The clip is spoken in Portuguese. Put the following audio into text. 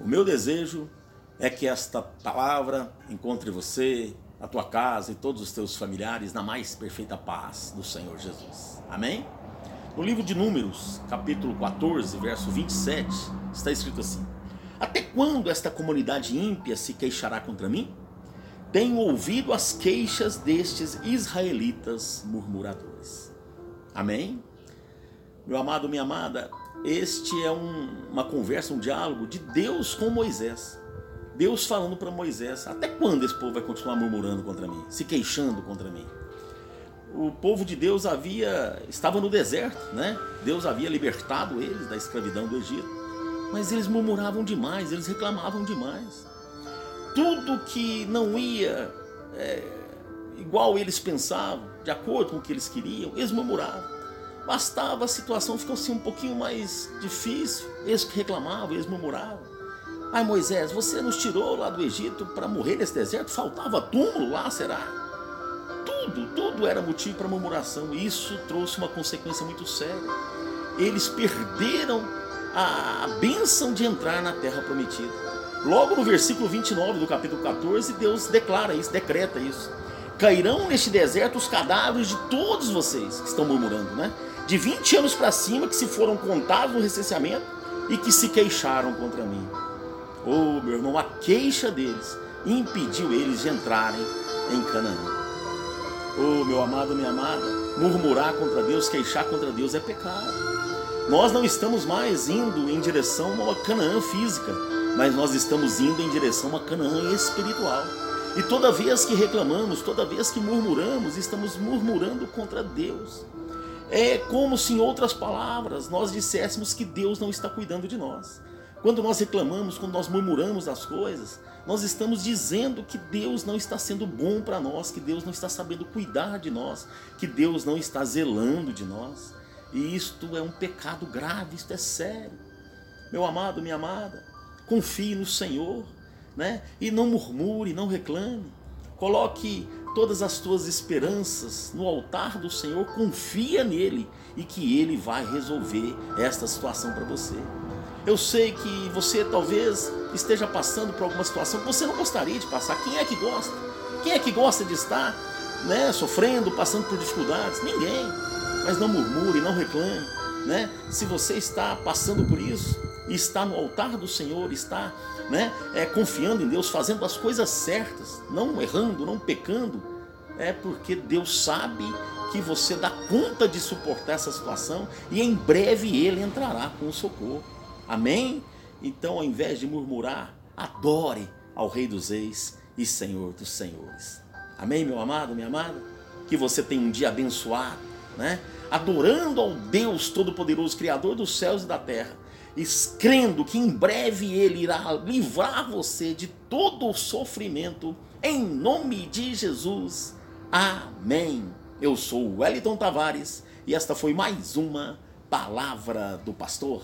O meu desejo é que esta palavra encontre você, a tua casa e todos os teus familiares na mais perfeita paz do Senhor Jesus. Amém? No livro de Números, capítulo 14, verso 27, está escrito assim: Até quando esta comunidade ímpia se queixará contra mim? Tenho ouvido as queixas destes israelitas murmuradores. Amém? Meu amado, minha amada, este é um, uma conversa, um diálogo de Deus com Moisés. Deus falando para Moisés: Até quando esse povo vai continuar murmurando contra mim, se queixando contra mim? O povo de Deus havia estava no deserto, né? Deus havia libertado eles da escravidão do Egito, mas eles murmuravam demais, eles reclamavam demais tudo que não ia é, igual eles pensavam, de acordo com o que eles queriam, eles murmuravam. Bastava a situação ficasse um pouquinho mais difícil, eles reclamavam, eles murmuravam. Ai Moisés, você nos tirou lá do Egito para morrer nesse deserto? Faltava túmulo lá, será? Tudo, tudo era motivo para murmuração. Isso trouxe uma consequência muito séria. Eles perderam a bênção de entrar na terra prometida. Logo no versículo 29 do capítulo 14, Deus declara isso, decreta isso. Cairão neste deserto os cadáveres de todos vocês que estão murmurando, né? De 20 anos para cima que se foram contados no recenseamento e que se queixaram contra mim. Oh, meu irmão, a queixa deles impediu eles de entrarem em Canaã. Oh, meu amado, minha amada, murmurar contra Deus, queixar contra Deus é pecado. Nós não estamos mais indo em direção a uma Canaã física, mas nós estamos indo em direção a Canaã espiritual. E toda vez que reclamamos, toda vez que murmuramos, estamos murmurando contra Deus. É como se, em outras palavras, nós disséssemos que Deus não está cuidando de nós. Quando nós reclamamos, quando nós murmuramos as coisas, nós estamos dizendo que Deus não está sendo bom para nós, que Deus não está sabendo cuidar de nós, que Deus não está zelando de nós. E isto é um pecado grave, isto é sério. Meu amado, minha amada, confie no Senhor, né? E não murmure, não reclame. Coloque todas as tuas esperanças no altar do Senhor, confia nele e que ele vai resolver esta situação para você. Eu sei que você talvez esteja passando por alguma situação que você não gostaria de passar. Quem é que gosta? Quem é que gosta de estar, né, sofrendo, passando por dificuldades? Ninguém. Mas não murmure, não reclame, né? Se você está passando por isso, está no altar do Senhor, está né, é, confiando em Deus, fazendo as coisas certas, não errando, não pecando, é porque Deus sabe que você dá conta de suportar essa situação e em breve Ele entrará com o socorro. Amém? Então, ao invés de murmurar, adore ao Rei dos Reis e Senhor dos Senhores. Amém, meu amado, minha amada? Que você tenha um dia abençoado, né? Adorando ao Deus Todo-Poderoso, Criador dos céus e da terra crendo que em breve Ele irá livrar você de todo o sofrimento, em nome de Jesus. Amém. Eu sou Wellington Tavares e esta foi mais uma Palavra do Pastor.